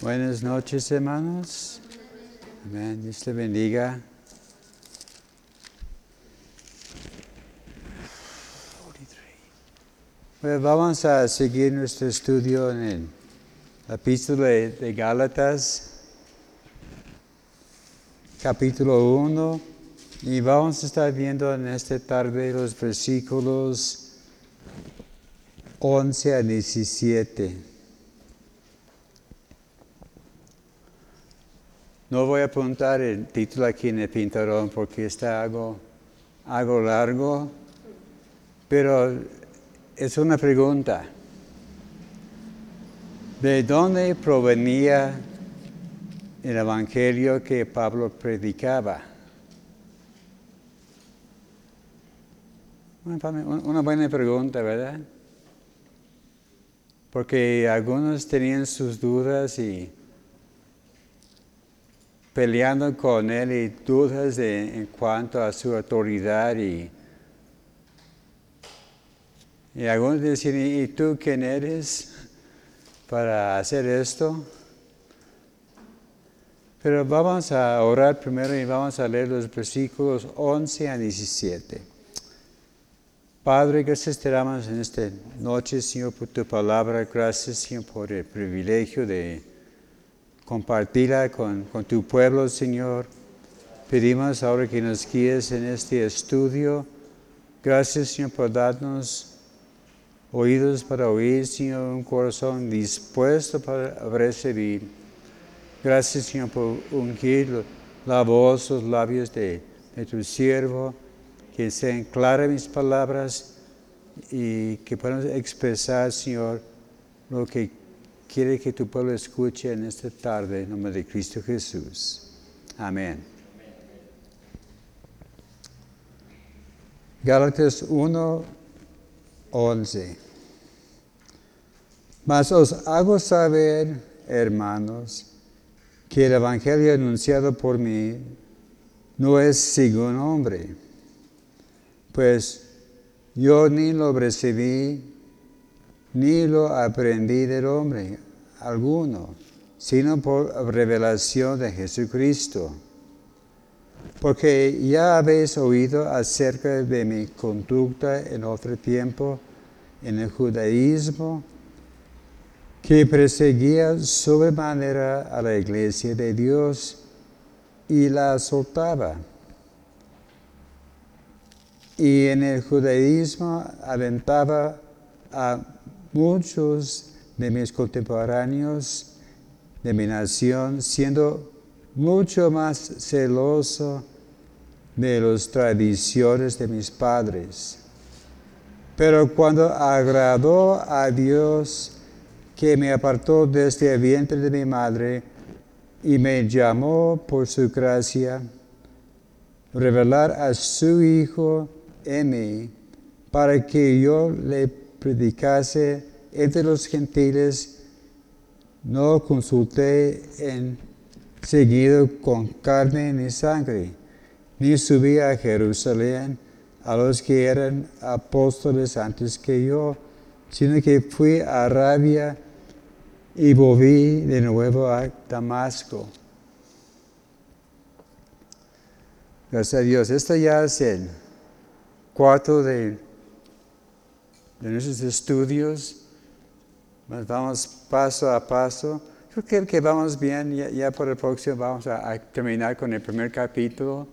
Buenas noches, hermanos. Amén. Dios te bendiga. Bueno, vamos a seguir nuestro estudio en el epístola de, de Gálatas, capítulo 1, y vamos a estar viendo en esta tarde los versículos 11 a 17. No voy a apuntar el título aquí en el pintarón porque está algo, algo largo, pero es una pregunta. ¿De dónde provenía el evangelio que Pablo predicaba? Una buena pregunta, ¿verdad? Porque algunos tenían sus dudas y peleando con él y dudas en cuanto a su autoridad y, y algunos decían, ¿y tú quién eres para hacer esto? Pero vamos a orar primero y vamos a leer los versículos 11 a 17. Padre, gracias te damos en esta noche, Señor, por tu palabra. Gracias, Señor, por el privilegio de compartirla con, con, tu pueblo, Señor. Pedimos ahora que nos guíes en este estudio. Gracias, Señor, por darnos oídos para oír, Señor, un corazón dispuesto para recibir. Gracias, Señor, por ungir la voz, los labios de, de tu siervo, que sean claras mis palabras y que podamos expresar, Señor, lo que quiere que tu pueblo escuche en esta tarde, en nombre de Cristo Jesús. Amén. Gálatas 1, 11. Mas os hago saber, hermanos, que el Evangelio anunciado por mí no es según hombre, pues yo ni lo recibí ni lo aprendí del hombre alguno, sino por revelación de Jesucristo. Porque ya habéis oído acerca de mi conducta en otro tiempo en el judaísmo, que perseguía sobremanera a la iglesia de Dios y la azotaba. Y en el judaísmo aventaba a muchos de mis contemporáneos de mi nación, siendo mucho más celoso de las tradiciones de mis padres. Pero cuando agradó a Dios, que me apartó desde el vientre de mi madre y me llamó por su gracia, revelar a su Hijo en mí, para que yo le predicase entre los gentiles, no consulté en seguido con carne ni sangre, ni subí a Jerusalén a los que eran apóstoles antes que yo, sino que fui a Arabia y volví de nuevo a Damasco. Gracias a Dios. Esto ya es el cuarto de de nuestros estudios. Vamos paso a paso. Creo que, vamos bien, ya, por el próximo vamos a, terminar con el primer capítulo.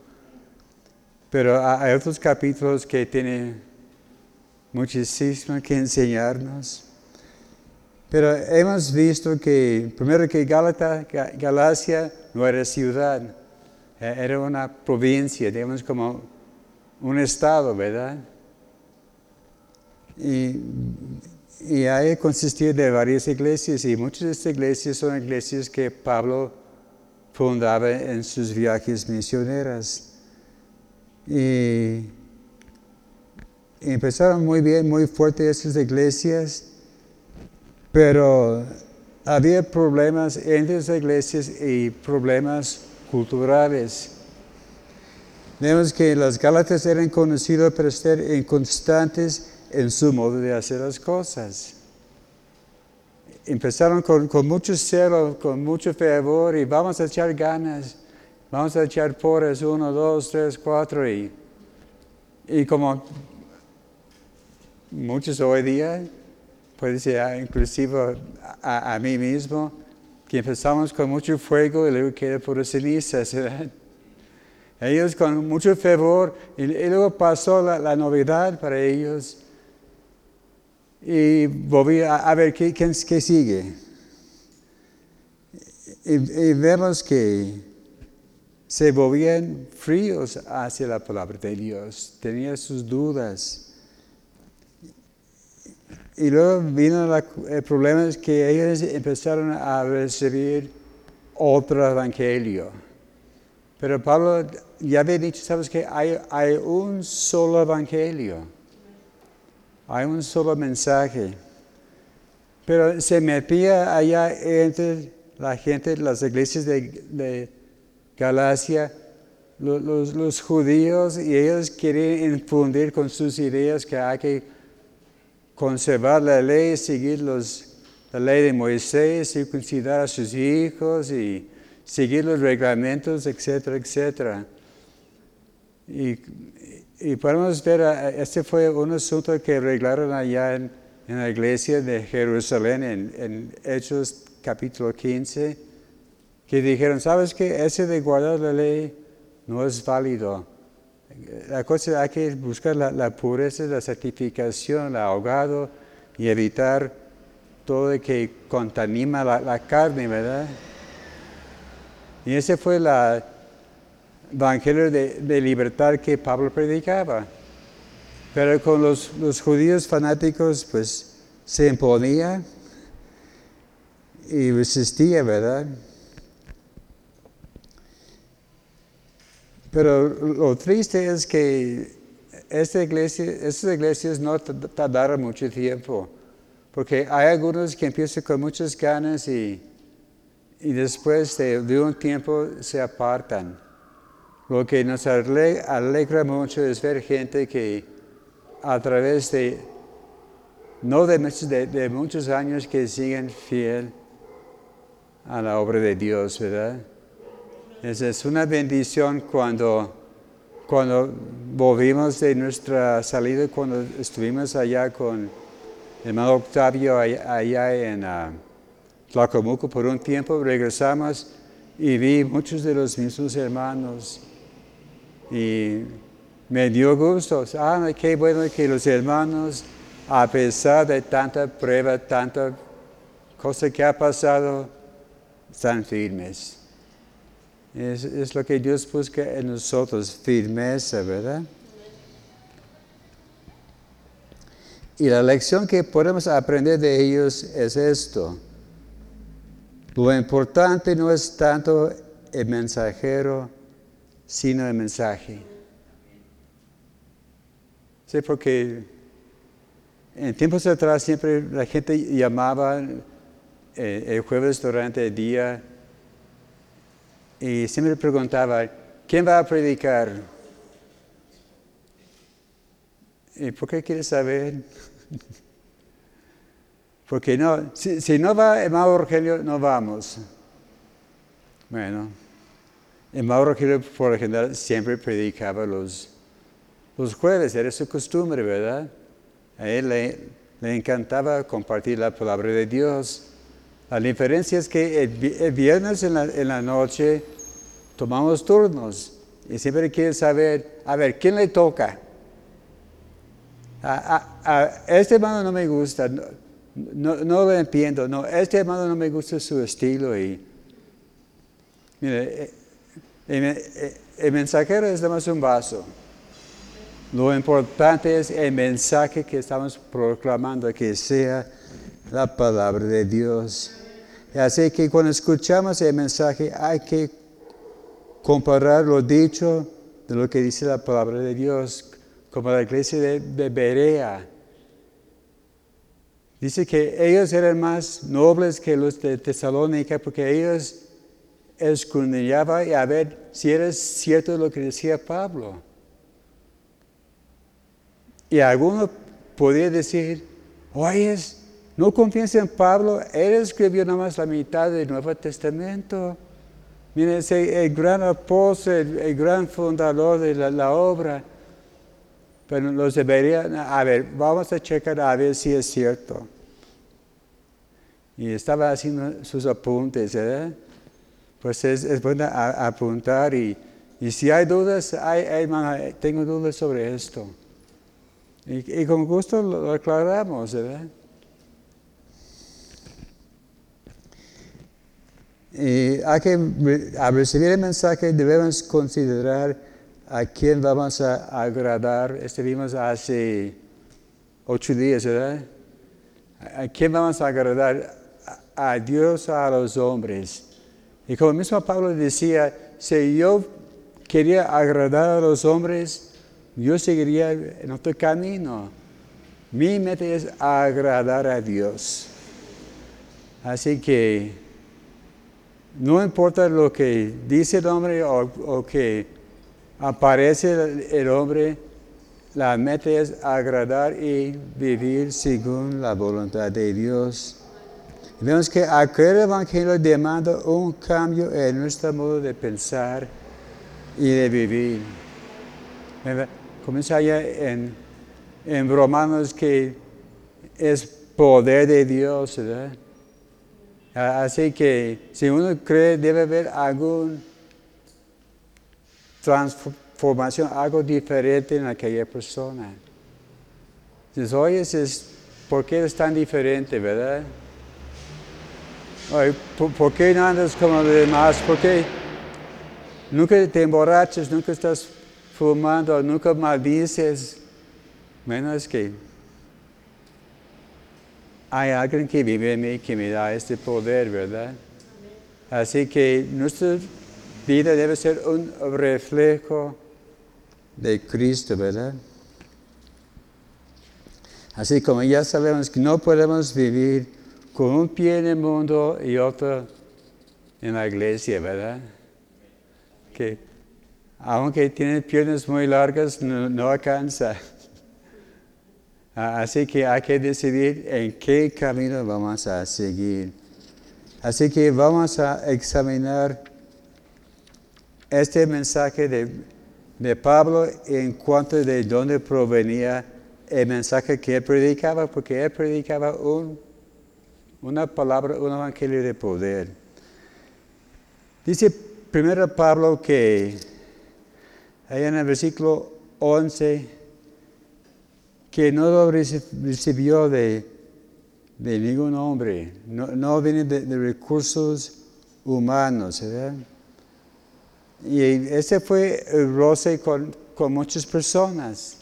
Pero hay otros capítulos que tienen muchísimo que enseñarnos. Pero hemos visto que, primero que Galata, Galacia no era ciudad, e, era una provincia, digamos como un estado, ¿verdad? Y, y ahí consistía de varias iglesias y muchas de estas iglesias son iglesias que Pablo fundaba en sus viajes misioneras. Y empezaron muy bien, muy fuertes esas iglesias, pero había problemas entre las iglesias y problemas culturales. Vemos que las Gálatas eran conocidas por ser inconstantes en su modo de hacer las cosas. empezaron con, mucho celo, con mucho fervor y vamos a echar ganas, vamos a echar porras, uno, dos, tres, cuatro y, y como muchos hoy día, puede ser ah, inclusive a, mí mismo, que empezamos con mucho fuego y luego queda por cenizas, ¿verdad? Ellos con mucho fervor y, luego pasó la, la novedad para ellos y volví a, ver qué, qué, sigue. Y, vemos que se volvían fríos hacia la palabra de Dios, tenían sus dudas. Y luego vino el problema es que ellos empezaron a recibir otro evangelio. Pero Pablo ya había dicho, sabes que hay, hay un solo evangelio. Hay un solo mensaje. Pero se metía allá entre la gente, las iglesias de, Galacia, los, judíos, y ellos querían infundir con sus ideas que hay que conservar la ley, seguir los, la ley de Moisés, circuncidar a sus hijos y seguir los reglamentos, etcétera, etcétera. Y y podemos ver, este fue un asunto que arreglaron allá en, la iglesia de Jerusalén, en, Hechos capítulo 15, que dijeron, ¿sabes qué? Ese de guardar la ley no es válido. La cosa hay que buscar la, pureza, la certificación, el ahogado y evitar todo lo que contamina la, la carne, ¿verdad? Y esa fue la, evangelio de, libertad que Pablo predicaba. Pero con los, judíos fanáticos, pues se imponía y resistía, ¿verdad? Pero lo triste es que esta iglesia, estas iglesias no tardaron mucho tiempo, porque hay algunos que empiezan con muchas ganas y, después de un tiempo se apartan. Lo que nos alegra mucho es ver gente que a través de, no de, de, muchos años, que siguen fiel a la obra de Dios, ¿verdad? Es, una bendición cuando, cuando volvimos de nuestra salida, cuando estuvimos allá con el hermano Octavio allá, en uh, Tlacomuco por un tiempo, regresamos y vi muchos de los mismos hermanos y me dio gusto. Ah, qué bueno que los hermanos, a pesar de tanta prueba, tanta cosa que ha pasado, están firmes. Es, lo que Dios busca en nosotros, firmeza, ¿verdad? Y la lección que podemos aprender de ellos es esto. Lo importante no es tanto el mensajero, sino el mensaje. Sí, porque en tiempos atrás siempre la gente llamaba eh, el jueves durante el día y siempre preguntaba, ¿quién va a predicar? ¿Y por qué quieres saber? Porque no, si, si no va hermano Rogelio, no vamos. Bueno, el Mauro por lo general, siempre predicaba los, los jueves, era su costumbre, ¿verdad? A él le, encantaba compartir la palabra de Dios. La diferencia es que el, viernes en la, noche tomamos turnos y siempre quiere saber, a ver, ¿quién le toca? A, este hermano no me gusta, no, no, lo entiendo, no, este hermano no me gusta su estilo y, mire, el, mensajero es más un vaso. Lo importante es el mensaje que estamos proclamando, que sea la palabra de Dios. Así que cuando escuchamos el mensaje hay que comparar lo dicho de lo que dice la palabra de Dios, como la iglesia de, Berea. Dice que ellos eran más nobles que los de Tesalónica porque ellos escudriñaba y a ver si era cierto lo que decía Pablo. Y alguno podía decir, oye, no confíes en Pablo, él escribió nada más la mitad del Nuevo Testamento. Mire, es el, gran apóstol, el, gran fundador de la, obra. Pero los deberían, a ver, vamos a checar a ver si es cierto. Y estaba haciendo sus apuntes, ¿verdad? Pues es, bueno apuntar y, si hay dudas, tengo dudas sobre esto. Y, con gusto lo aclaramos, ¿verdad? Y hay que, al recibir el mensaje debemos considerar a quién vamos a agradar. Estuvimos hace ocho días, ¿verdad? ¿A quién vamos a agradar? A Dios a los hombres. Y como mismo Pablo decía, si yo quería agradar a los hombres, yo seguiría en otro camino. Mi meta es agradar a Dios. Así que no importa lo que dice el hombre o, que aparece el hombre, la meta es agradar y vivir según la voluntad de Dios. Vemos que aquel evangelio demanda un cambio en nuestro modo de pensar y de vivir. Comienza ya en, en Romanos que es poder de Dios, ¿verdad? Así que si uno cree debe haber alguna transformación, algo diferente en aquella persona. Dices, oye, ¿por qué es tan diferente, verdad? ¿Por, qué no andas como los demás? ¿Por qué nunca te emborrachas, nunca estás fumando, nunca maldices? Menos que hay alguien que vive en mí que me da este poder, ¿verdad? Así que nuestra vida debe ser un reflejo de Cristo, ¿verdad? Así como ya sabemos que no podemos vivir con un pie en el mundo y otro en la iglesia, ¿verdad? Que aunque tiene piernas muy largas, no, no alcanza. Así que hay que decidir en qué camino vamos a seguir. Así que vamos a examinar este mensaje de, Pablo en cuanto de dónde provenía el mensaje que él predicaba, porque él predicaba una palabra, un evangelio de poder. Dice primero Pablo que ahí en el versículo 11, que no lo recibió de, ningún hombre, no, viene de, recursos humanos, ¿verdad? Y ese fue el roce con, muchas personas,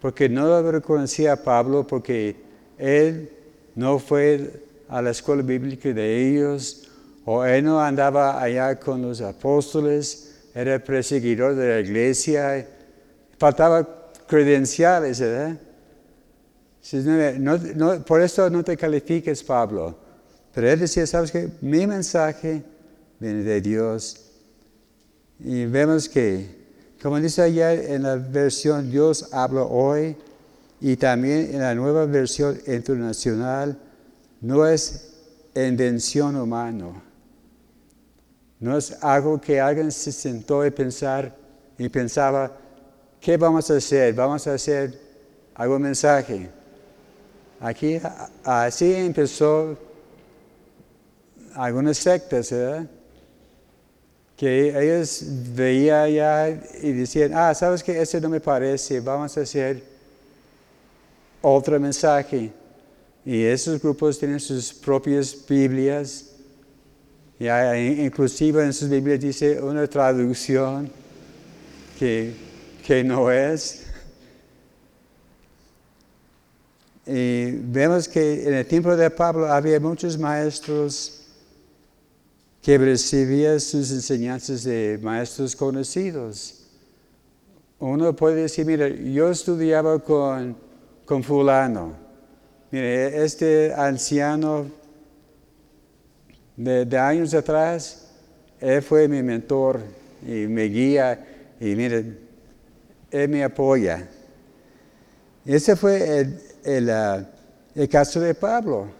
porque no lo reconocía a Pablo, porque él no fue a la escuela bíblica de ellos, o él no andaba allá con los apóstoles, era perseguidor de la iglesia, faltaba credenciales, ¿verdad? No, por eso no te califiques, Pablo. Pero él decía, ¿sabes qué? Mi mensaje viene de Dios. Y vemos que, como dice allá en la versión Dios habla hoy, y también en la nueva versión internacional, no es invención humana. No es algo que alguien se sentó y pensar y pensaba, ¿qué vamos a hacer? Vamos a hacer algún mensaje. Aquí así empezó algunas sectas, ¿verdad? Que ellos veían ya y decían, ah, ¿sabes qué? Ese no me parece, vamos a hacer otro mensaje. Y esos grupos tienen sus propias Biblias. Y inclusive en sus Biblias dice una traducción que, que no es. Y vemos que en el tiempo de Pablo había muchos maestros que recibían sus enseñanzas de maestros conocidos. Uno puede decir, mira, yo estudiaba con, con fulano. Mire, este anciano de, años atrás, él fue mi mentor y me guía y mire, él me apoya. Ese fue el, el, El caso de Pablo.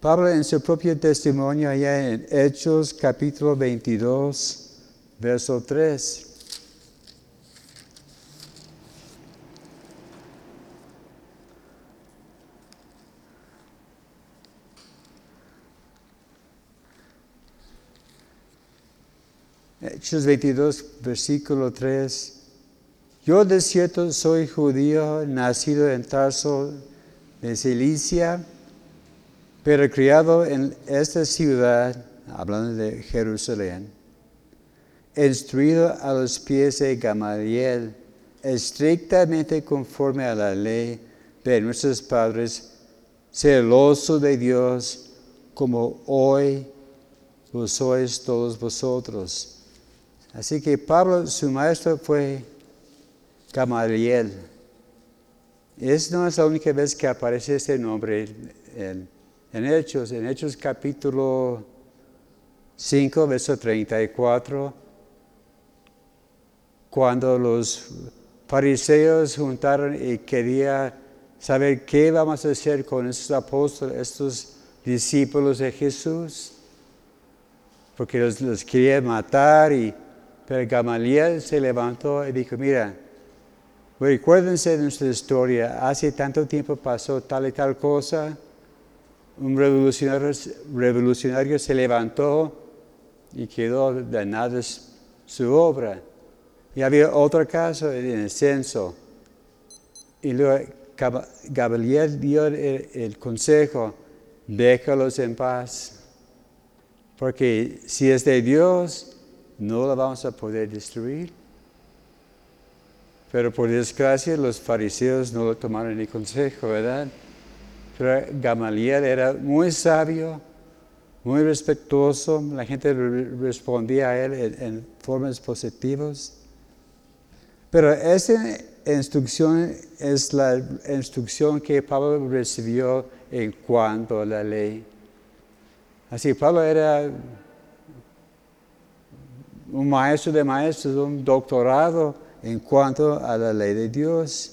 Pablo en su propio testimonio allá en Hechos capítulo 22, verso 3. Hechos 22, versículo 3. Yo de cierto soy judío, nacido en Tarso de Cilicia, pero criado en esta ciudad, hablando de Jerusalén, instruido a los pies de Gamaliel, estrictamente conforme a la ley de nuestros padres, celoso de Dios, como hoy lo sois todos vosotros. Así que Pablo, su maestro fue Gamaliel. Es no es la única vez que aparece este nombre en, Hechos, en Hechos capítulo 5, verso 34, cuando los fariseos juntaron y querían saber qué vamos a hacer con estos apóstoles, estos discípulos de Jesús, porque los, los quería matar y pero Gamaliel se levantó y dijo, mira, recuérdense de nuestra historia, hace tanto tiempo pasó tal y tal cosa, un revolucionario, se levantó y quedó de nada su obra. Y había otro caso en el censo. Y luego Gamaliel dio el, el consejo, déjalos en paz. Porque si es de Dios, no la vamos a poder destruir. Pero por desgracia los fariseos no lo tomaron ni consejo, ¿verdad? Pero Gamaliel era muy sabio, muy respetuoso, la gente respondía a él en, formas positivas. Pero esa instrucción es la instrucción que Pablo recibió en cuanto a la ley. Así, Pablo era un maestro de maestros, un doctorado en cuanto a la ley de Dios.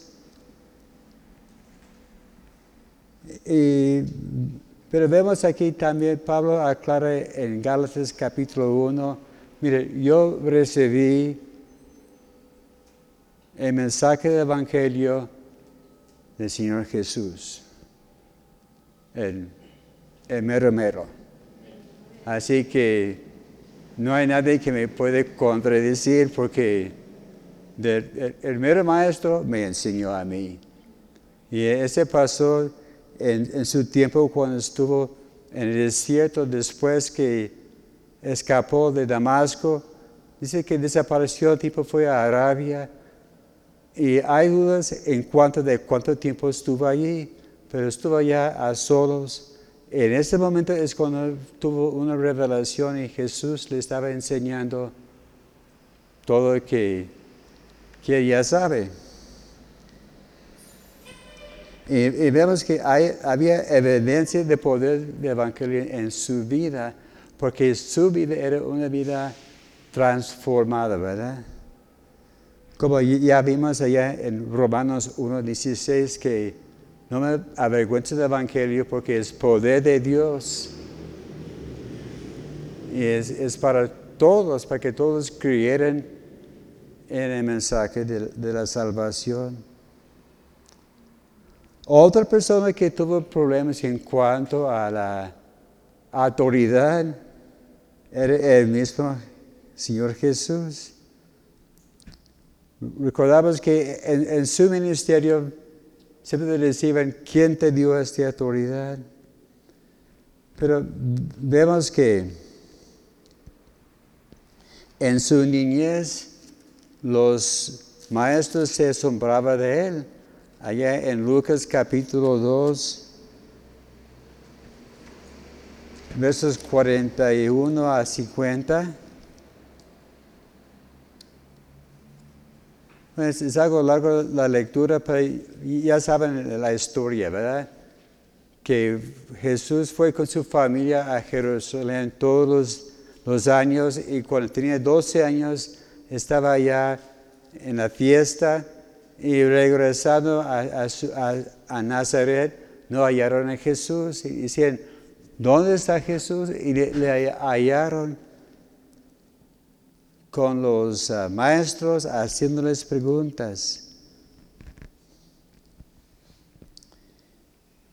pero vemos aquí también, Pablo aclara en Gálatas capítulo 1, mire, yo recibí el mensaje del Evangelio del Señor Jesús, el, el mero mero. Así que no hay nadie que me puede contradecir porque el, mero maestro me enseñó a mí. Y ese pasó en, en, su tiempo cuando estuvo en el desierto después que escapó de Damasco. Dice que desapareció, tipo fue a Arabia. Y hay dudas en cuanto de cuánto tiempo estuvo allí, pero estuvo allá a solos en ese momento es cuando tuvo una revelación y Jesús le estaba enseñando todo lo que, que ya sabe. Y, vemos que había evidencia de poder de evangelio en su vida, porque su vida era una vida transformada, ¿verdad? Como ya vimos allá en Romanos 1.16 que no me avergüenzo del Evangelio porque es poder de Dios. Y es, para todos, para que todos creyeran en el mensaje de, de la salvación. Otra persona que tuvo problemas en cuanto a la autoridad era el mismo Señor Jesús. Recordamos que en, en su ministerio siempre decían, ¿quién te dio esta autoridad? Pero vemos que en su niñez los maestros se asombraban de él. Allá en Lucas capítulo 2, versos 41 a 50. Pues, es algo largo la lectura, pero ya saben la historia, ¿verdad? Que Jesús fue con su familia a Jerusalén todos los, años y cuando tenía 12 años estaba allá en la fiesta y regresando a, a Nazaret no hallaron a Jesús y decían, ¿dónde está Jesús? Y le, hallaron con los ah, maestros haciéndoles preguntas.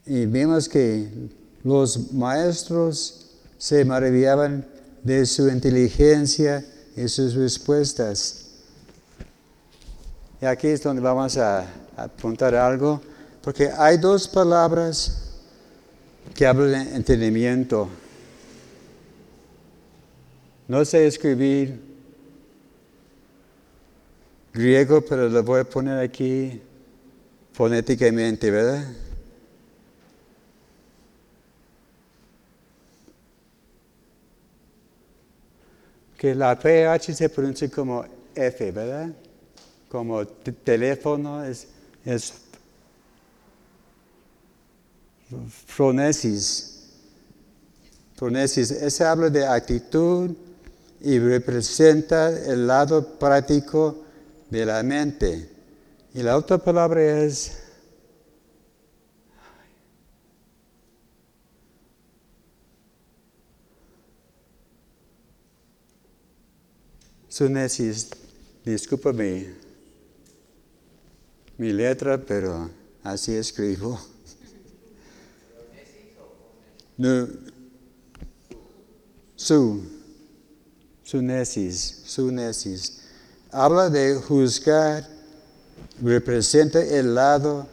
Y vimos que los maestros se maravillaban de su inteligencia y sus respuestas. Y aquí es donde vamos a apuntar algo, porque hay dos palabras que hablan de entendimiento. No sé escribir griego, pero lo voy a poner aquí fonéticamente, ¿verdad? Que la PH se pronuncia como F, ¿verdad? Como teléfono es, es Fronesis. Fronesis. Ese habla de actitud y representa el lado práctico de la mente. Y la otra palabra es Sunesis, discúlpame mi letra, pero así escribo. No, su, sunesis, sunesis. Habla de juzgar, representa el lado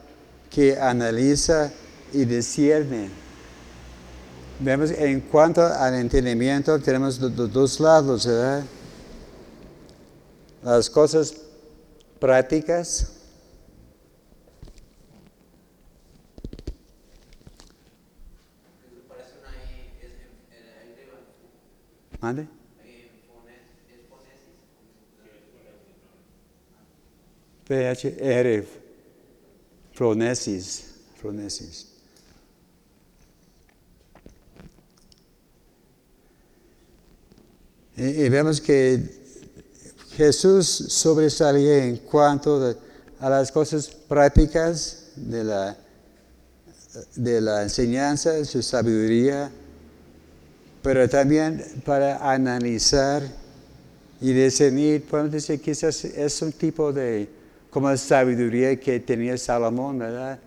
que analiza y discierne. Vemos en cuanto al entendimiento tenemos dos lados. Las cosas prácticas ¿Mande? PHR, Fronesis, Fronesis. Y, vemos que Jesús sobresalía en cuanto a las cosas prácticas de la, de la enseñanza, su sabiduría, pero también para analizar y discernir, podemos decir que es un tipo de como sabiduría que tenía Salomón, ¿verdad?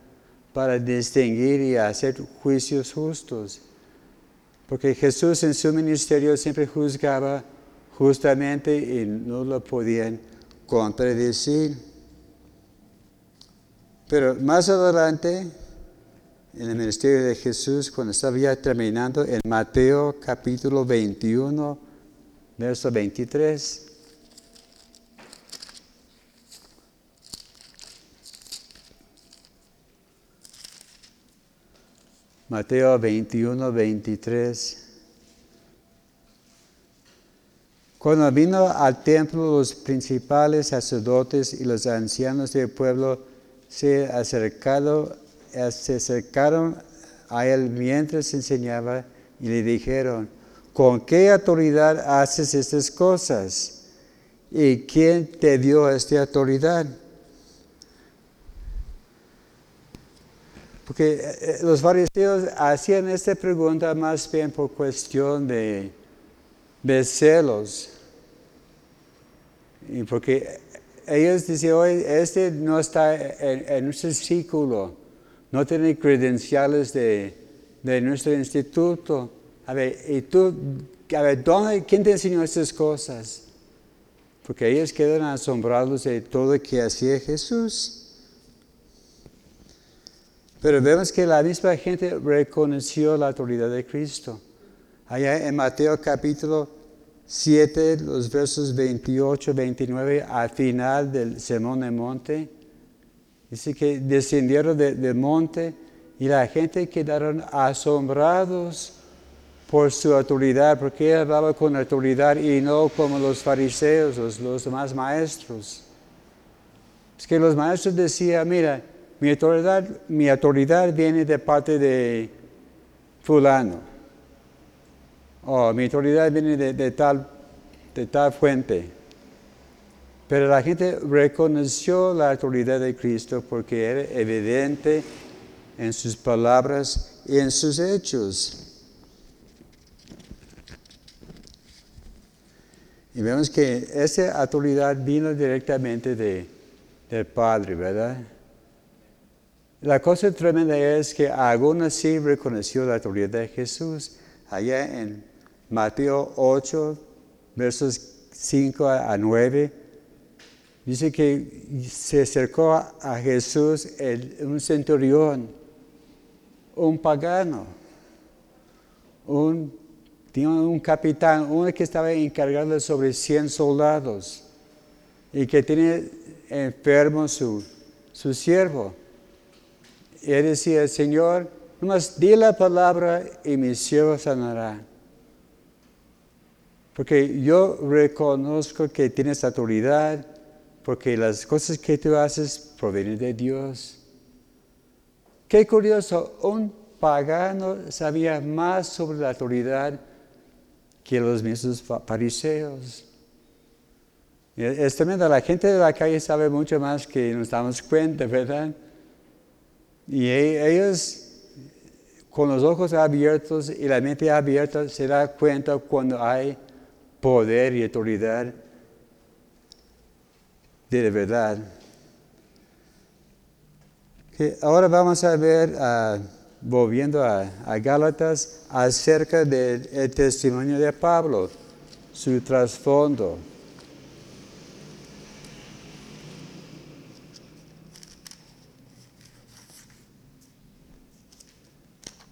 Para distinguir y hacer juicios justos. Porque Jesús en su ministerio siempre juzgaba justamente y no lo podían contradecir. Pero más adelante, en el ministerio de Jesús, cuando estaba ya terminando, en Mateo capítulo 21, verso 23. Mateo 21, 23. Cuando vino al templo los principales sacerdotes y los ancianos del pueblo se eh, se acercaron a él mientras enseñaba y le dijeron, ¿con qué autoridad haces estas cosas? ¿Y quién te dio esta autoridad? Porque eh, eh, los fariseos hacían esta pregunta más bien por cuestión de, de celos. Porque ellos decían, hoy este no está en, nuestro círculo no tiene credenciales de, nuestro instituto. A ver, ¿y tú, a ver, ¿dónde, quién te enseñó estas cosas? Porque ellos quedan asombrados de todo lo que hacía Jesús. Pero vemos que la misma gente reconoció la autoridad de Cristo. Allá en Mateo capítulo 7, los versos 28, 29, al final del Sermón del Monte, Dice que descendieron del monte y la gente quedaron asombrados por su autoridad, porque él hablaba con autoridad y no como los fariseos, los, los demás maestros. Es que los maestros decían, mira, mi autoridad, mi autoridad viene de parte de fulano. O mi autoridad viene de, tal, de tal fuente. Pero la gente reconoció la autoridad de Cristo porque era evidente en sus palabras y en sus hechos. Y vemos que esa autoridad vino directamente de, del Padre, ¿verdad? La cosa tremenda es que aún así reconoció la autoridad de Jesús. Allá en Mateo 8, versos 5 a 9, dice que se acercó a Jesús un centurión, un pagano, un, un capitán, uno que estaba encargado sobre 100 soldados y que tiene enfermo su, su siervo. Y él decía, Señor, nomás di la palabra y mi siervo sanará. Porque yo reconozco que tienes autoridad, porque las cosas que tú haces provienen de Dios. Qué curioso, un pagano sabía más sobre la autoridad que los mismos fariseos. Es tremendo, la gente de la calle sabe mucho más que nos damos cuenta, ¿verdad? Y e, ellos con los ojos abiertos y la mente abierta se da cuenta cuando hay poder y autoridad de verdad. ahora vamos a ver, ah, volviendo a, Gálatas, acerca del testimonio de Pablo, su trasfondo.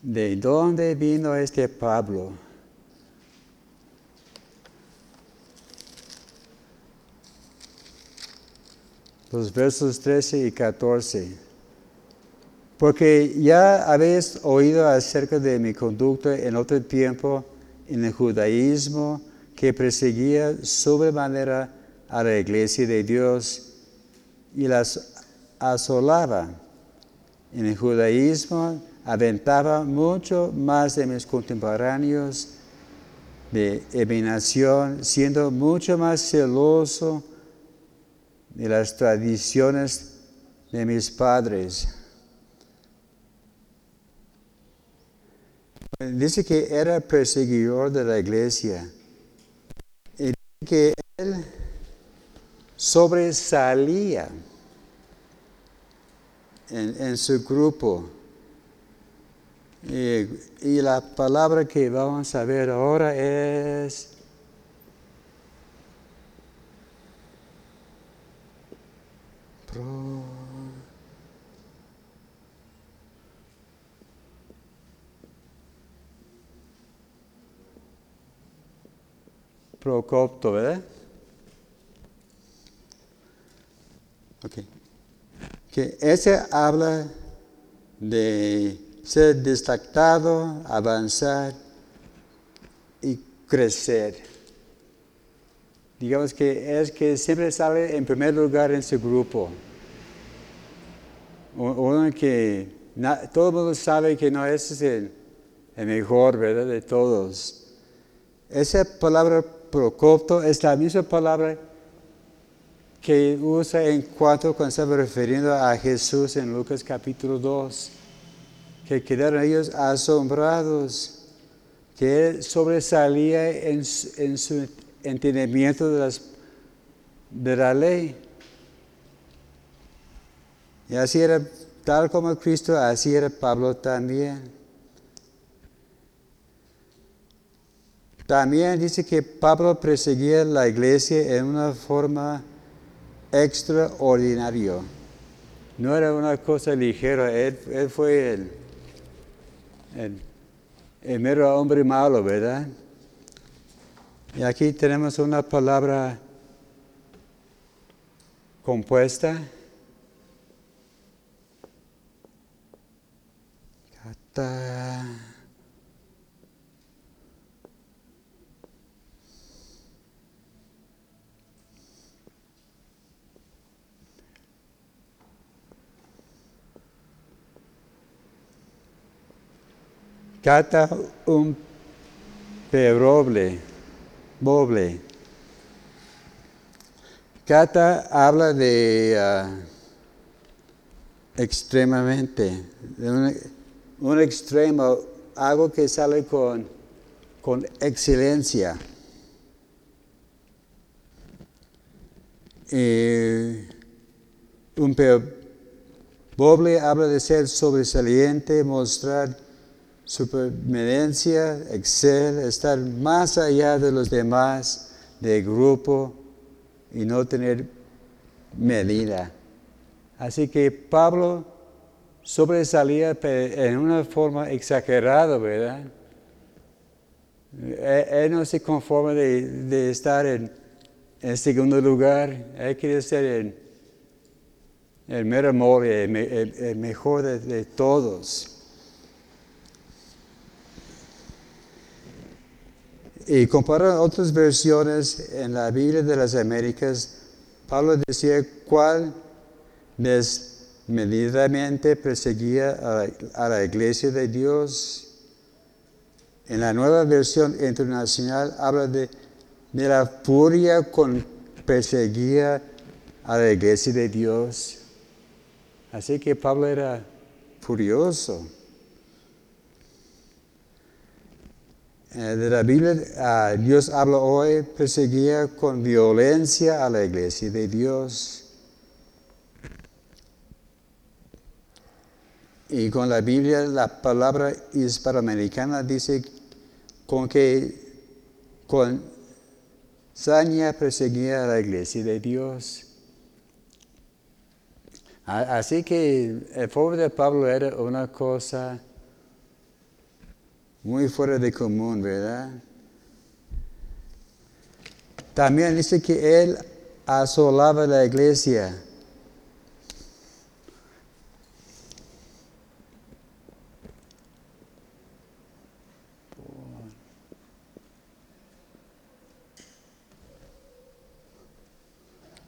¿De dónde vino este Pablo? Los versos 13 y 14. Porque ya habéis oído acerca de mi conducta en otro tiempo en el judaísmo que perseguía sobremanera a la iglesia de Dios y las asolaba. En el judaísmo aventaba mucho más de mis contemporáneos de emanación, siendo mucho más celoso de las tradiciones de mis padres. Dice que era perseguidor de la iglesia y que él sobresalía en su grupo y, la palabra que vamos a ver ahora es pro, Procopto, ¿verdad? Ok. Que ese habla de ser destacado, avanzar y crecer. Digamos que es que siempre sale en primer lugar en su grupo. Uno que todo el mundo sabe que no es el, mejor, ¿verdad? De todos. Esa palabra procopto es la misma palabra que usa en cuanto cuando estaba refiriendo a Jesús en Lucas capítulo 2 que quedaron ellos asombrados, que él sobresalía en, su entendimiento de, las, de la ley. Y así era, tal como Cristo, así era Pablo también. También dice que Pablo perseguía la iglesia en una forma extraordinaria. No era una cosa ligera, él, él fue el el, mero hombre malo, ¿verdad? Y aquí tenemos una palabra compuesta. Cata un peroble, boble. Cata habla de, ah, extremadamente. Un, un extremo, algo que sale con, con excelencia. Y un pobre habla de ser sobresaliente, mostrar supermenencia, excel, estar más allá de los demás, del grupo y no tener medida. Así que Pablo sobresalía en una forma exagerada, ¿verdad? Él no se conforma de, estar en, segundo lugar, él quiere ser el, el mero el, mejor de, todos. Y comparando otras versiones en la Biblia de las Américas, Pablo decía cuál desmedidamente perseguía a la, iglesia de Dios. En la nueva versión internacional habla de, de la furia con perseguía a la iglesia de Dios. Así que Pablo era furioso. De la Biblia, Dios habla hoy, perseguía con violencia a la iglesia de Dios. Y con la Biblia, la palabra hispanoamericana dice con que con saña perseguía a la iglesia de Dios. Así que el pobre de Pablo era una cosa muy fuera de común, ¿verdad? También dice que él asolaba la iglesia.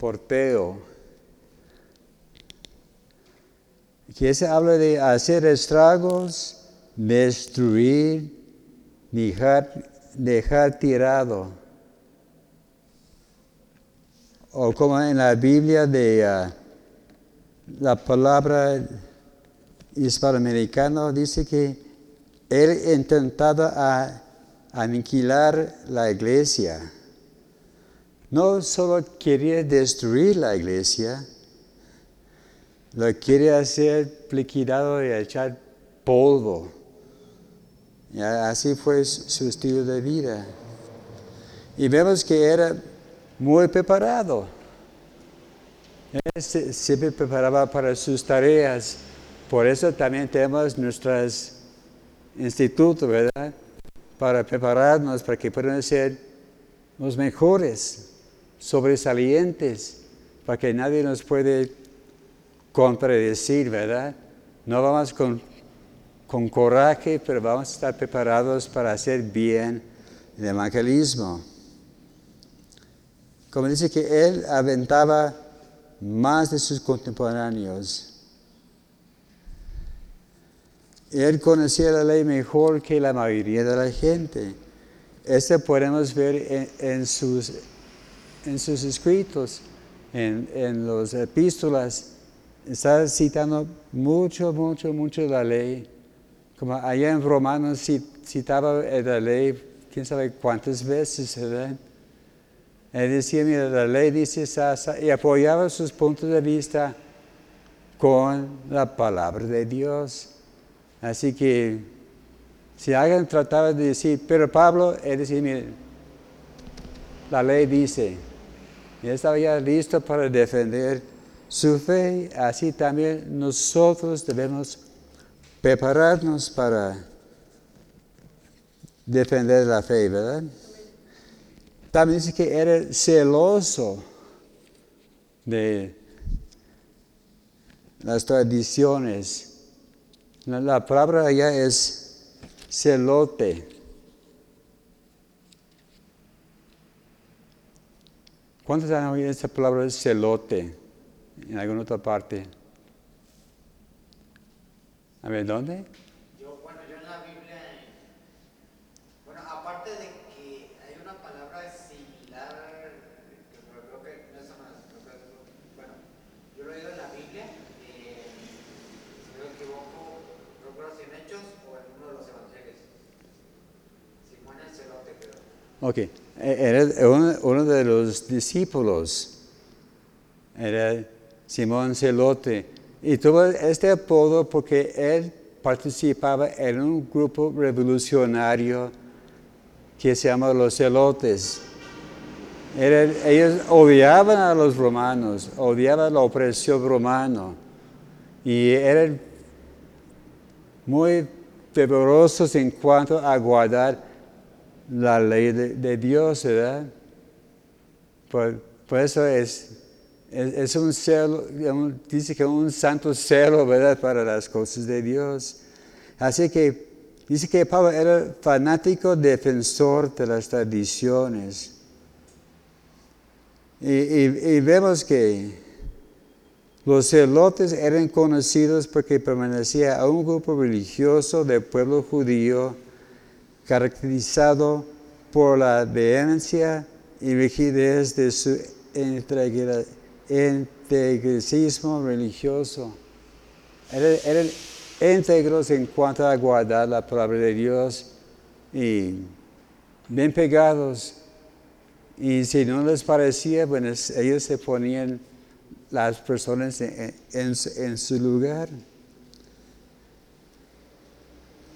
porteo. Que se habla de hacer estragos, destruir, dejar, dejar tirado. O como en la Biblia de ah, la palabra hispanoamericana dice que él intentaba aniquilar la iglesia no solo quería destruir la iglesia, lo quiere hacer liquidado y echar polvo. Así fue su estilo de vida. Y vemos que era muy preparado. Él siempre preparaba para sus tareas. Por eso también tenemos nuestros institutos, ¿verdad? Para prepararnos para que puedan ser los mejores sobresalientes, para que nadie nos puede contradecir, ¿verdad? No vamos con, con coraje, pero vamos a estar preparados para hacer bien el evangelismo. Como dice que él aventaba más de sus contemporáneos. Él conocía la ley mejor que la mayoría de la gente. Esto podemos ver en sus en sus escritos, en, en las epístolas, está citando mucho, mucho, mucho la ley. Como allá en Romanos citaba la ley, quién sabe cuántas veces, ¿verdad? Él decía, mira, la ley dice y apoyaba sus puntos de vista con la palabra de Dios. Así que si alguien trataba de decir, pero Pablo, él decía, mire, la ley dice, y estaba ya listo para defender su fe. Así también nosotros debemos prepararnos para defender la fe, ¿verdad? También dice que era celoso de las tradiciones. La, palabra allá es celote. ¿Cuántos han oído esta palabra celote en alguna otra parte? A ver, ¿dónde? Yo, bueno, yo en la Biblia, bueno, aparte de que hay una palabra similar, pero creo que no es una, bueno, yo lo he oído en la Biblia, eh, si no me equivoco, creo que en Hechos o en uno de los Evangelios. Simón el Celote creo. Ok, eh, era uno de los discípulos, era Simón Celote y tuvo este apodo porque él participaba en un grupo revolucionario que se llama los celotes. Ellos odiaban a los romanos, odiaban la opresión romana y eran muy fervorosos en cuanto a guardar la ley de, de Dios, ¿verdad? Por, por eso es, es, un celo, dice que un santo celo, ¿verdad? Para las cosas de Dios. Así que dice que Pablo era fanático defensor de las tradiciones. Y, vemos que los celotes eran conocidos porque pertenecía a un grupo religioso del pueblo judío caracterizado por la vehemencia y rigidez de su integra- integricismo religioso. Eran, íntegros en cuanto a guardar la palabra de Dios y bien pegados. Y si no les parecía, bueno, ellos se ponían las personas en, en su lugar.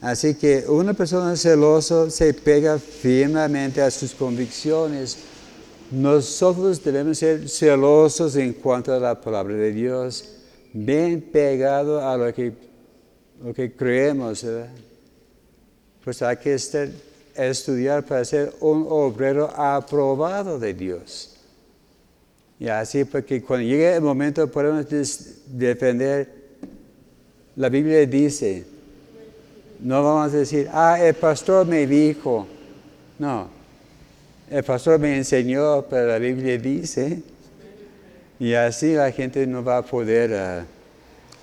Así que una persona celosa se pega firmemente a sus convicciones. Nosotros debemos ser celosos en cuanto a la palabra de Dios, bien pegado a lo que, lo que creemos. Pues hay que estudiar para ser un obrero aprobado de Dios. Y así, porque cuando llegue el momento podemos defender, la Biblia dice, no vamos a decir, ah, el pastor me dijo. No, el pastor me enseñó, pero la Biblia dice. Y así la gente no va a poder ah,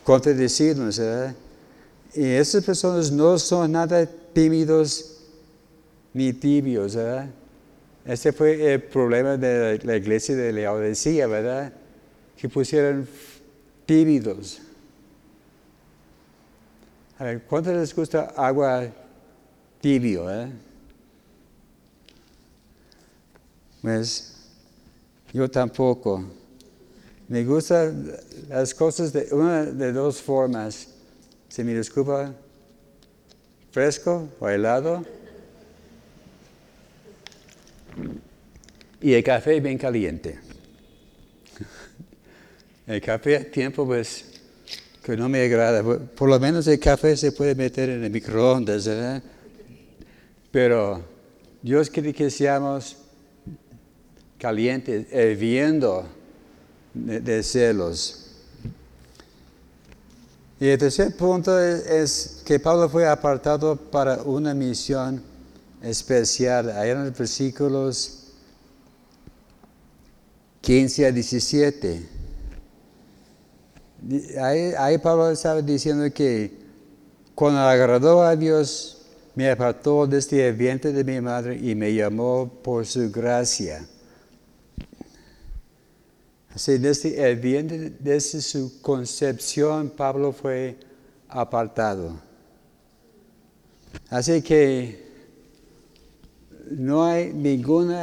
contradecirnos. ¿verdad? Y esas personas no son nada tímidos ni tibios. ¿verdad? Ese fue el problema de la, iglesia de Laodicea, ¿verdad? Que pusieron tímidos. A ver, ¿cuánto les gusta agua tibio? Eh? Pues yo tampoco. Me gustan las cosas de una de dos formas. Se me disculpa, fresco o helado. Y el café bien caliente. El café a tiempo, pues, que no me agrada. Por lo menos el café se puede meter en el microondas, ¿verdad? Pero Dios quiere que seamos calientes, hirviendo de, de celos. Y el tercer punto es, que Pablo fue apartado para una misión especial. Ahí en los versículos 15 a 17. Di- Ahí, Pablo estaba diciendo que cuando agradó a Dios, me apartó desde el vientre de mi madre y me llamó por su gracia. Así, desde el vientre, desde su concepción, Pablo fue apartado. Así que no hay ningún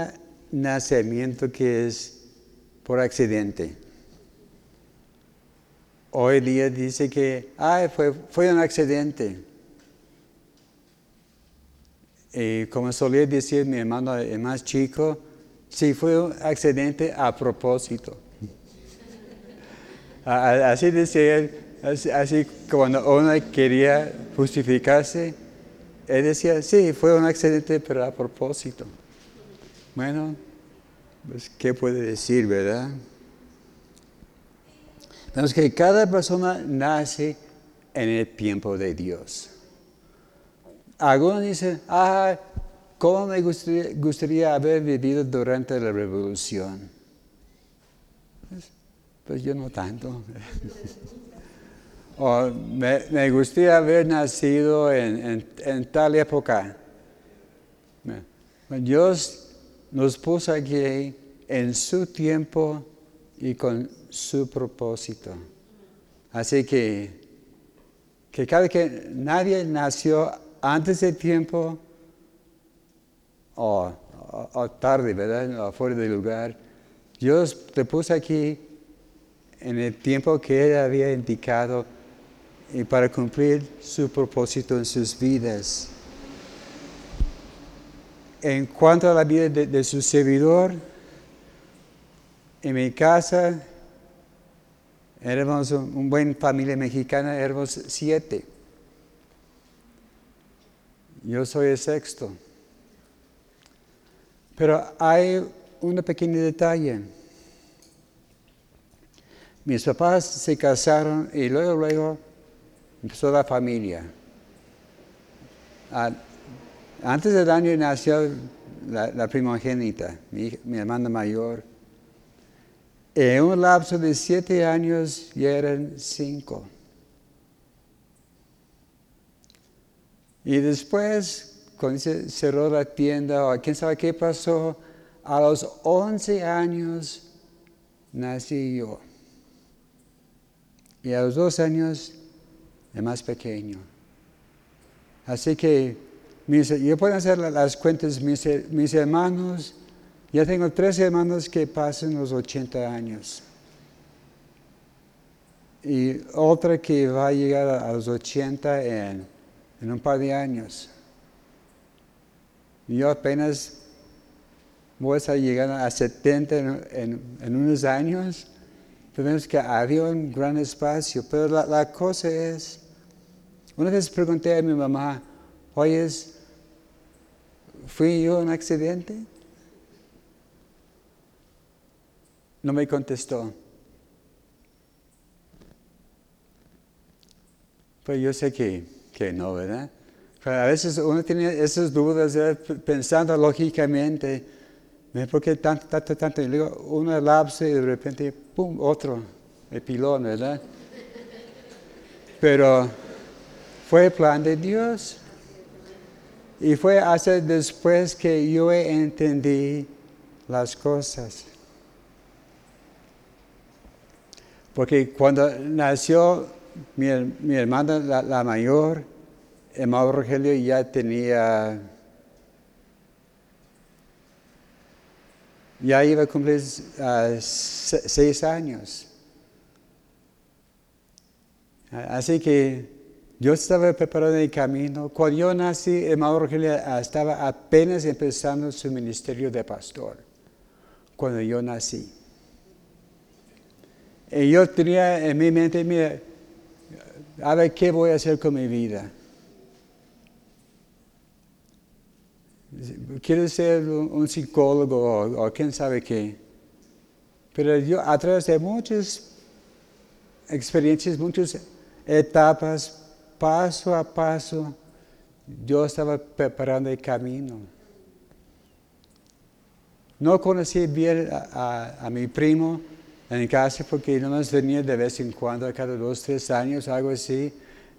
nacimiento que es por accidente. Hoy día dice que Ay, fue, fue un accidente. Y como solía decir mi hermano el más chico, sí fue un accidente a propósito. Así decía él, así, así cuando uno quería justificarse, él decía, sí, fue un accidente, pero a propósito. Bueno, pues, ¿qué puede decir, verdad? Vemos que cada persona nace en el tiempo de Dios. Algunos dicen, ah, ¿cómo me gustaría, gustaría haber vivido durante la revolución? Pues, pues yo no tanto. o me, me gustaría haber nacido en, tal época. Bueno, Dios nos puso aquí en su tiempo y con su propósito. Así que, que cada que nadie nació antes del tiempo o o- o tarde, ¿verdad? Afuera del lugar. Dios te puso aquí en el tiempo que Él había indicado y para cumplir su propósito en sus vidas. En cuanto a la vida de, su servidor, en mi casa éramos un, un buen familia mexicana, éramos siete. Yo soy el sexto. Pero hay un pequeño detalle. Mis papás se casaron y luego, luego empezó la familia. Antes del año nació la, primogénita, mi, hermana mayor. En un lapso de siete años ya eran cinco. Y después, cuando se cerró la tienda, o quién sabe qué pasó, a los 11 años nací yo. Y a los dos años, el más pequeño. Así que yo puedo hacer la- las cuentas, mis, hermanos, ya tengo tres hermanos que pasan los 80 años. Y otra que va a llegar a, los 80 en, en un par de años. Yo apenas voy a llegando a 70 en, en- en unos años. Vemos que había un gran espacio. Pero la, la cosa es, una vez pregunté a mi mamá, oye, ¿fui yo un accidente? No me contestó. Pues yo sé que, que no, ¿verdad? Pero a veces uno tiene esas dudas pensando lógicamente. ¿por qué tanto, tanto, tanto? Y luego uno lapse y de repente, ¡pum!, otro, el pilón, ¿verdad? Pero fue plan de Dios. Y fue hasta después que yo entendí las cosas. Porque cuando nació mi, mi hermana, la, la mayor, Emma Rogelio ya tenía, ya iba a cumplir ah, se- seis años. Así que yo estaba preparando el camino. Cuando yo nací, Emma Rogelio ah, estaba apenas empezando su ministerio de pastor. Cuando yo nací. Y yo tenía en mi mente, mira, a ver qué voy a hacer con mi vida. Quiero ser un psicólogo o, o quién sabe qué. Pero yo, a través de muchas experiencias, muchas etapas, paso a paso, yo estaba preparando el camino. No conocí bien a, a- a mi primo en casa porque nomás venía de vez en cuando, cada dos, tres años, algo así.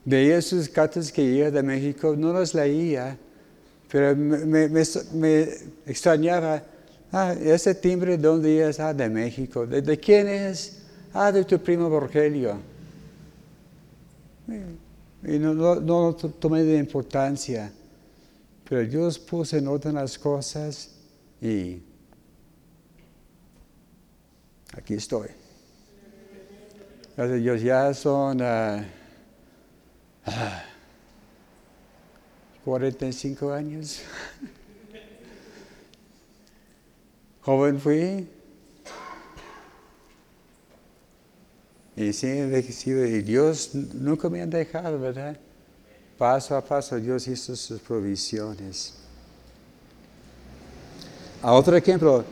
Veía sus cartas que iba de México, no las leía, pero me, extrañaba. Ah, ese timbre, ¿de dónde es? Ah, de México. ¿De, quién es? Ah, de tu primo Rogelio. Y no, no, no lo to- tomé de importancia. Pero Dios puso en orden las cosas y aquí estoy. Gracias a Dios, ya son ah, 45 años. Joven fui. Y sí, envejecido. Y Dios nunca me ha dejado, ¿verdad? Paso a paso Dios hizo sus provisiones. A otro ejemplo,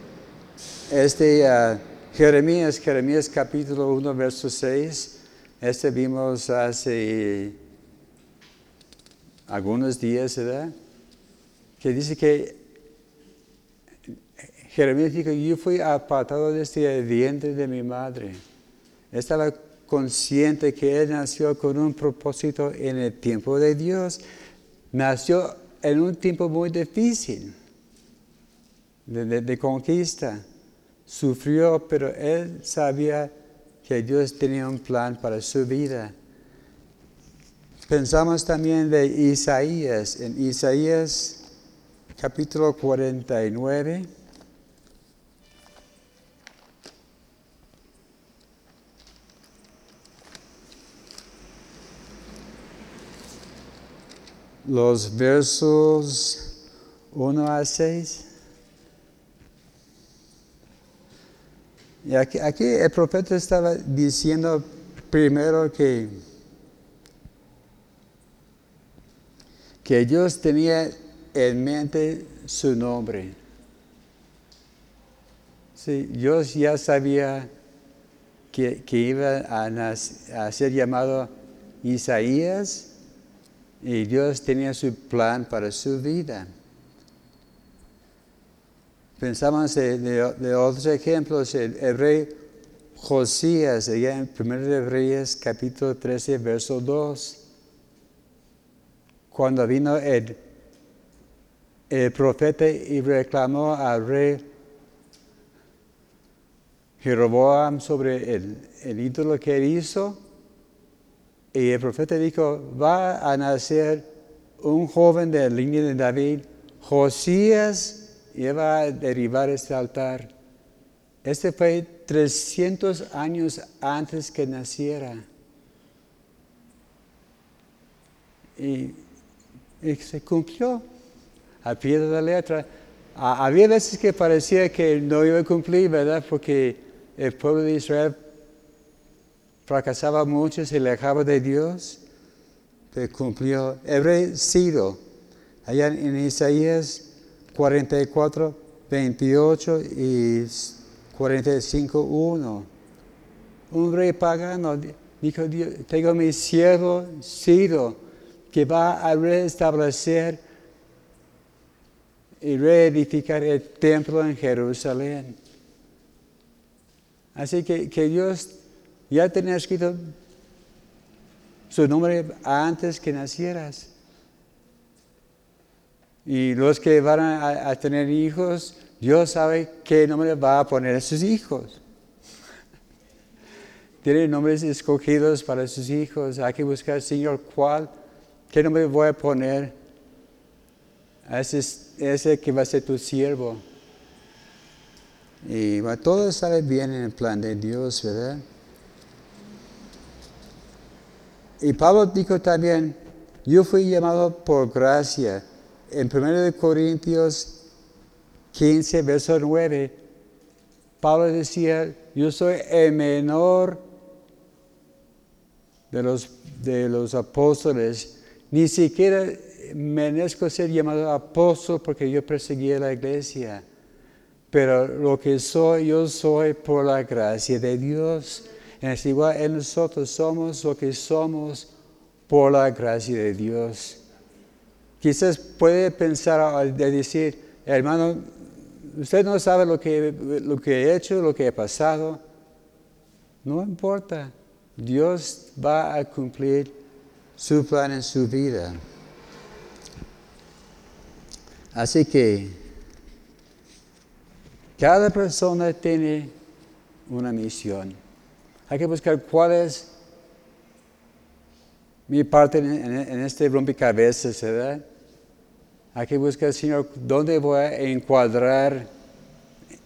este ah, Jeremías, Jeremías capítulo 1, verso 6, este vimos hace algunos días, ¿verdad? Que dice que Jeremías dijo, yo fui apartado desde el vientre de mi madre. Estaba consciente que él nació con un propósito en el tiempo de Dios. Nació en un tiempo muy difícil de- de conquista. Sufrió, pero él sabía que Dios tenía un plan para su vida. Pensamos también de Isaías. En Isaías capítulo 49. Los versos 1 a 6. Y aquí, aquí el profeta estaba diciendo primero que, que Dios tenía en mente su nombre. Dios ya sabía que, iba a, ser llamado Isaías y Dios tenía su plan para su vida. Pensamos de, otros ejemplos, el, rey Josías, allá en 1 de Reyes, capítulo 13, verso 2. Cuando vino el, el profeta y reclamó al rey Jeroboam sobre el, el ídolo que hizo, y el profeta dijo, va a nacer un joven de la línea de David, Josías, y va a derribar este altar. Este fue 300 años antes que naciera. Y, y se cumplió a pie de la letra. Ha- había veces que parecía que no iba a cumplir, ¿verdad? Porque el pueblo de Israel fracasaba mucho, se alejaba de Dios, pero cumplió. Rey Ciro, allá en Isaías 44, 28 y 45, 1. Un rey pagano di- dijo, "Dios, tengo mi siervo Ciro, que va a restablecer y reedificar el templo en Jerusalén. Así que, que Dios ya tenía escrito su nombre antes que nacieras. Y los que van a, tener hijos, Dios sabe qué nombre va a poner a sus hijos. Tiene nombres escogidos para sus hijos. Hay que buscar, Señor, cuál, qué nombre voy a poner a ese, ese que va a ser tu siervo. Y va, todo sale bien en el plan de Dios, ¿verdad? Y Pablo dijo también, yo fui llamado por gracia. En 1 de Corintios 15, verso 9, Pablo decía, yo soy el menor de los, de los apóstoles. Ni siquiera merezco ser llamado apóstol porque yo perseguí la iglesia. Pero lo que soy, yo soy por la gracia de Dios. Es igual nosotros somos lo que somos por la gracia de Dios. Quizás puede pensar de decir, hermano, usted no sabe lo que, lo que he hecho, lo que he pasado. No importa. Dios va a cumplir su plan en su vida. Así que cada persona tiene una misión. Hay que buscar cuál es mi parte en, este rompecabezas, ¿verdad? Hay que buscar, Señor, dónde voy a encuadrar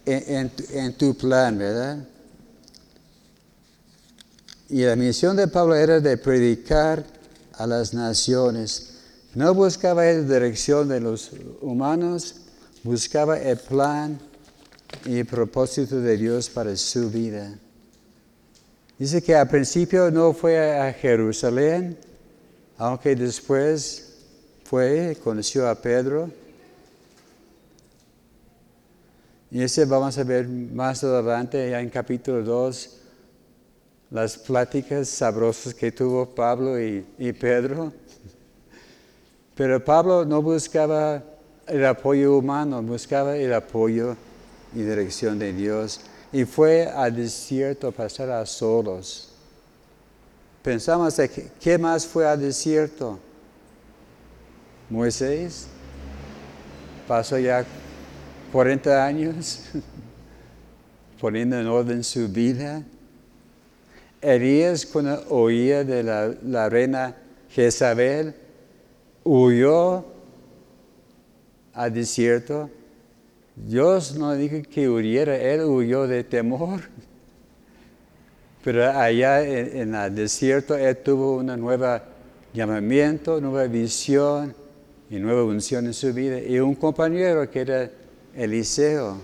en, en tu plan, ¿verdad? Y la misión de Pablo era de predicar a las naciones. No buscaba la dirección de los humanos, buscaba el plan y el propósito de Dios para su vida. Dice que al principio no fue a Jerusalén, aunque después fue, conoció a Pedro. Y ese vamos a ver más adelante, ya en capítulo 2, las pláticas sabrosas que tuvo Pablo y, Pedro. Pero Pablo no buscaba el apoyo humano, buscaba el apoyo y dirección de Dios. Y fue al desierto a pasar a solos. Pensamos qué más fue al desierto. Moisés pasó ya 40 años poniendo en orden su vida. Elías cuando oía de la, la reina Jezabel, huyó al desierto, Dios no dijo que huyera, él huyó de temor. Pero allá en, el desierto él tuvo un nuevo llamamiento, nueva visión y nueva unción en su vida. Y un compañero que era Eliseo.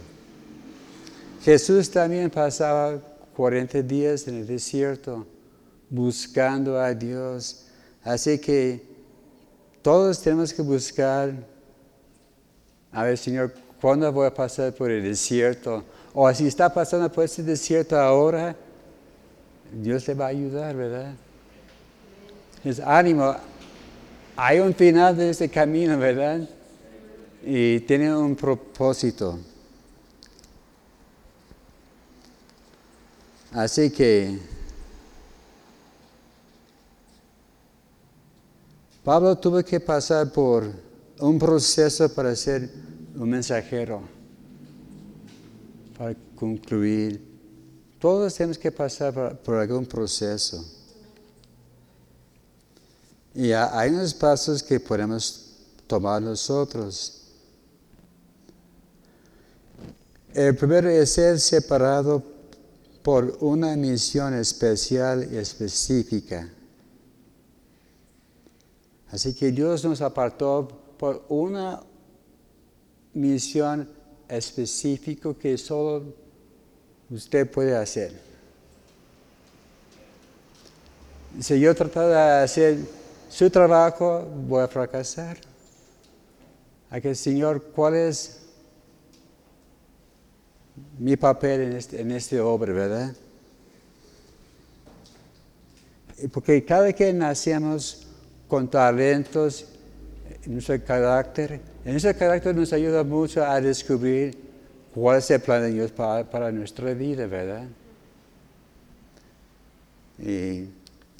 Jesús también pasaba 40 días en el desierto buscando a Dios. Así que todos tenemos que buscar, a ver, Señor, ¿cuándo voy a pasar por el desierto? O si está pasando por ese desierto ahora, Dios le va a ayudar, ¿verdad? Es ánimo. Hay un final de este camino, ¿verdad? Y tiene un propósito. Así que Pablo tuvo que pasar por un proceso para ser un mensajero, para concluir. Todos tenemos que pasar por, algún proceso. Y hay unos pasos que podemos tomar nosotros. El primero es ser separado por una misión especial y específica. Así que Dios nos apartó por una misión específica que solo usted puede hacer. Si yo trato de hacer su trabajo, voy a fracasar. Aquí, Señor, ¿cuál es mi papel en este, en este obra, verdad? Porque cada que nacemos con talentos, en nuestro carácter, ese carácter nos ayuda mucho a descubrir cuál es el plan de Dios para, nuestra vida, ¿verdad? Y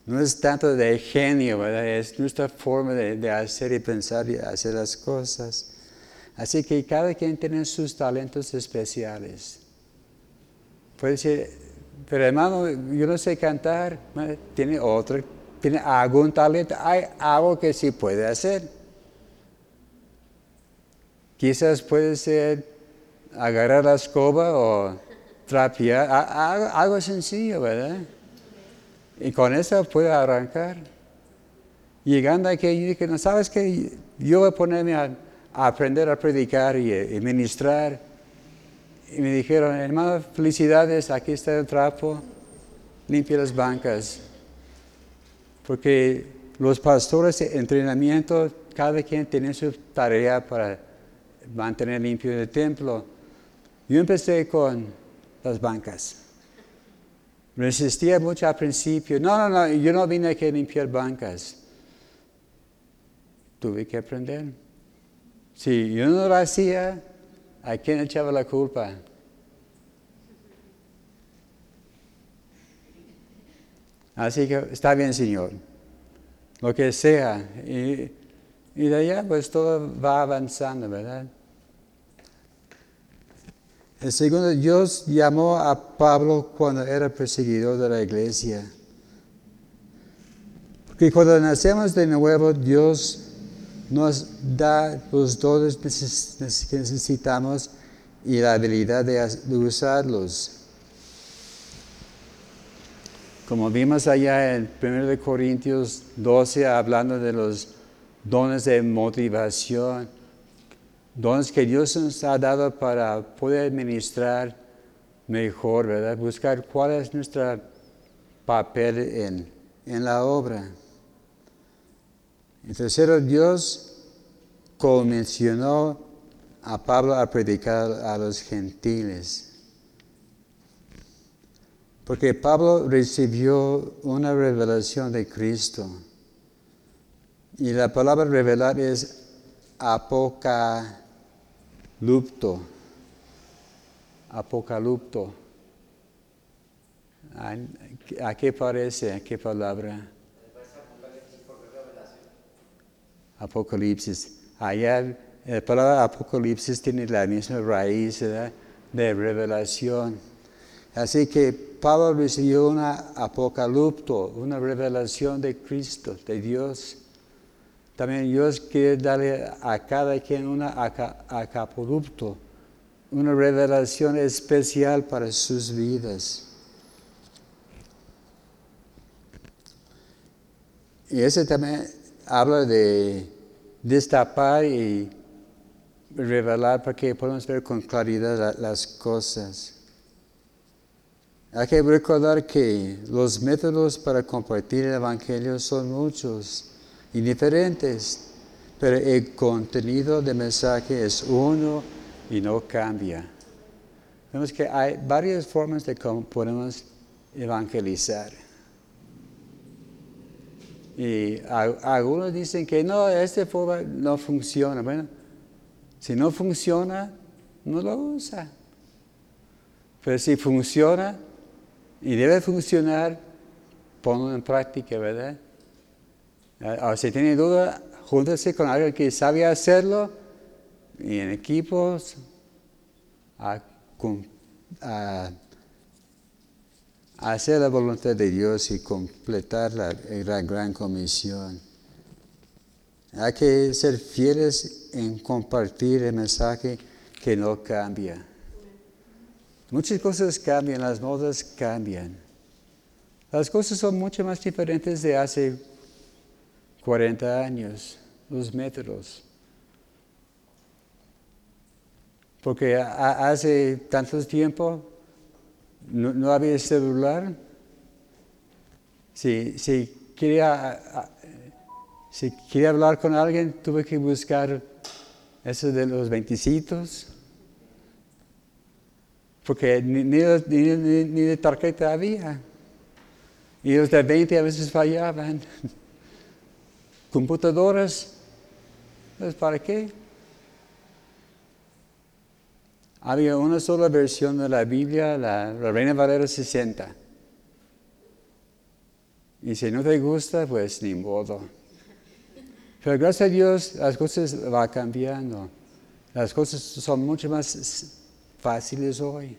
no es tanto de genio, ¿verdad? Es nuestra forma de, de, hacer y pensar y hacer las cosas. Así que cada quien tiene sus talentos especiales. Puede ser, pero hermano, yo no sé cantar, tiene otro, tiene algún talento, hay algo que sí puede hacer. Quizás puede ser agarrar la escoba o trapear, algo sencillo, ¿verdad? Y con eso puede arrancar. Llegando aquí, yo dije, no sabes que yo voy a ponerme a, aprender a predicar y, y, ministrar. Y me dijeron, hermano, felicidades, aquí está el trapo, limpia las bancas. Porque los pastores de entrenamiento, cada quien tiene su tarea para mantener limpio el templo. Yo empecé con las bancas. Resistía mucho al principio. No, no, no, yo no vine aquí a limpiar bancas. Tuve que aprender. Si yo no lo hacía, ¿a quién echaba la culpa? Así que está bien, Señor. Lo que sea. Y de allá pues todo va avanzando, ¿verdad? El segundo, Dios llamó a Pablo cuando era perseguidor de la iglesia. Porque cuando nacemos de nuevo, Dios nos da los dones que necesitamos y la habilidad de usarlos. Como vimos allá en 1 Corintios 12, hablando de los dones de motivación, dones que Dios nos ha dado para poder administrar mejor, ¿verdad? Buscar cuál es nuestro papel en, en la obra. En tercero, Dios comisionó a Pablo a predicar a los gentiles. Porque Pablo recibió una revelación de Cristo. Y la palabra revelar es apocalupto. Apocalupto. ¿A qué parece? ¿A qué palabra? Apocalipsis. Allá la palabra apocalipsis tiene la misma raíz de revelación. Así que Pablo recibió una apocalupto, una revelación de Cristo, de Dios también Dios quiere darle a cada quien una aca- acapulupto, una revelación especial para sus vidas. Y ese también habla de destapar y revelar para que podamos ver con claridad la- las cosas. Hay que recordar que los métodos para compartir el Evangelio son muchos y diferentes, pero el contenido del mensaje es uno y no cambia. Vemos que hay varias formas de cómo podemos evangelizar. Y algunos dicen que no, esta forma no funciona. Bueno, si no funciona, no lo usa. Pero si funciona y debe funcionar, ponlo en práctica, ¿verdad? Ah, si tiene duda, júntese con alguien que sabe hacerlo y en equipos a hacer la voluntad de Dios y completar la, gran comisión. Hay que ser fieles en compartir el mensaje que no cambia. Muchas cosas cambian, las modas cambian. Las cosas son mucho más diferentes de hace 40 años, los métodos. Porque hace tanto tiempo no, no había celular. Si, si, quería, si quería hablar con alguien, tuve que buscar eso de los veinticitos. Porque ni, ni, ni- ni- ni de tarjeta había. Y los de 20 a veces fallaban. Computadoras, pues ¿para qué? Había una sola versión de la Biblia, la, Reina Valera 60. Y si no te gusta, pues ni modo. Pero gracias a Dios las cosas van cambiando. Las cosas son mucho más fáciles hoy.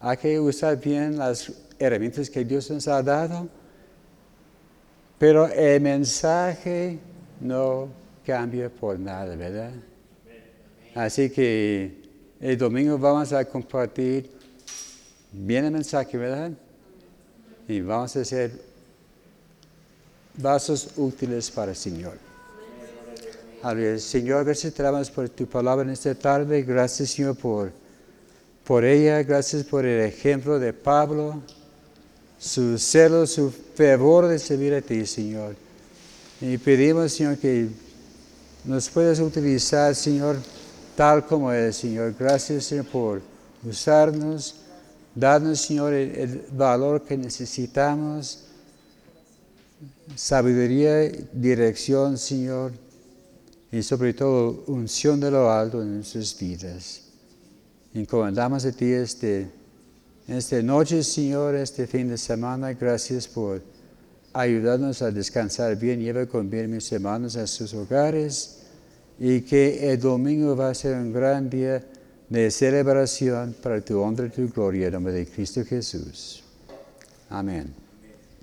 Hay que usar bien las herramientas que Dios nos ha dado, pero el mensaje no cambia por nada, ¿verdad? Así que el domingo vamos a compartir bien el mensaje, ¿verdad? Y vamos a hacer vasos útiles para el Señor. Aleluya. Señor, gracias te damos por tu palabra en esta tarde. Gracias, Señor, por, por ella. Gracias por el ejemplo de Pablo, su celo, su fervor de servir a ti, Señor. Y pedimos, Señor, que nos puedas utilizar, Señor, tal como es, Señor. Gracias, Señor, por usarnos. Darnos, Señor, el, valor que necesitamos. Sabiduría, dirección, Señor. Y sobre todo, unción de lo alto en nuestras vidas. Encomendamos a ti este, esta noche, Señor, este fin de semana. Gracias por ayudarnos a descansar bien. Lleva con bien mis hermanos a sus hogares. Y que el domingo va a ser un gran día de celebración para tu honra y tu gloria en nombre de Cristo Jesús. Amén.